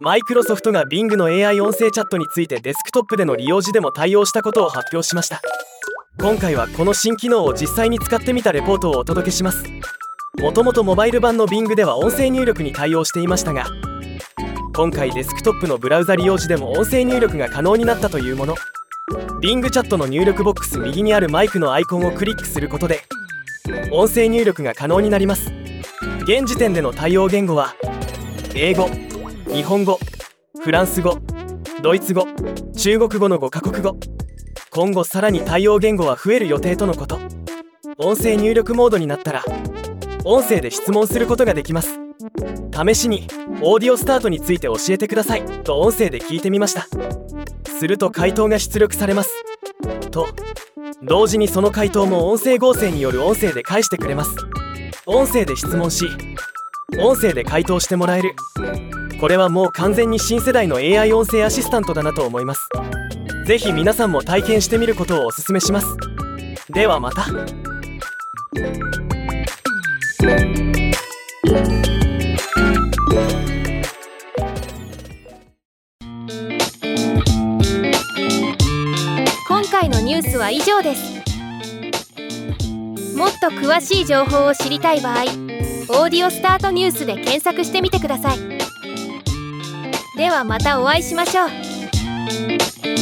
マイクロソフトが Bing の AI 音声チャットについてデスクトップでの利用時でも対応したことを発表しました。今回はこの新機能を実際に使ってみたレポートをお届けします。もともとモバイル版の Bing では音声入力に対応していましたが今回デスクトップのブラウザ利用時でも音声入力が可能になったというもの。Bing チャットの入力ボックス右にあるマイクのアイコンをクリックすることで音声入力が可能になります。現時点での対応言語は英語。日本語フランス語ドイツ語中国語の5カ国語。今後さらに対応言語は増える予定とのこと。音声入力モードになったら音声で質問することができます。試しにオーディオスタートについて教えてください。と音声で聞いてみました。すると回答が出力されます。と同時にその回答も音声合成による音声で返してくれます。音声で質問し音声で回答してもらえる。これはもう完全に新世代の AI 音声アシスタントだなと思います。是非皆さんも体験してみることをお勧めします。ではまた。今回のニュースは以上です。もっと詳しい情報を知りたい場合「オーディオスタートニュース」で検索してみてください。ではまたお会いしましょう。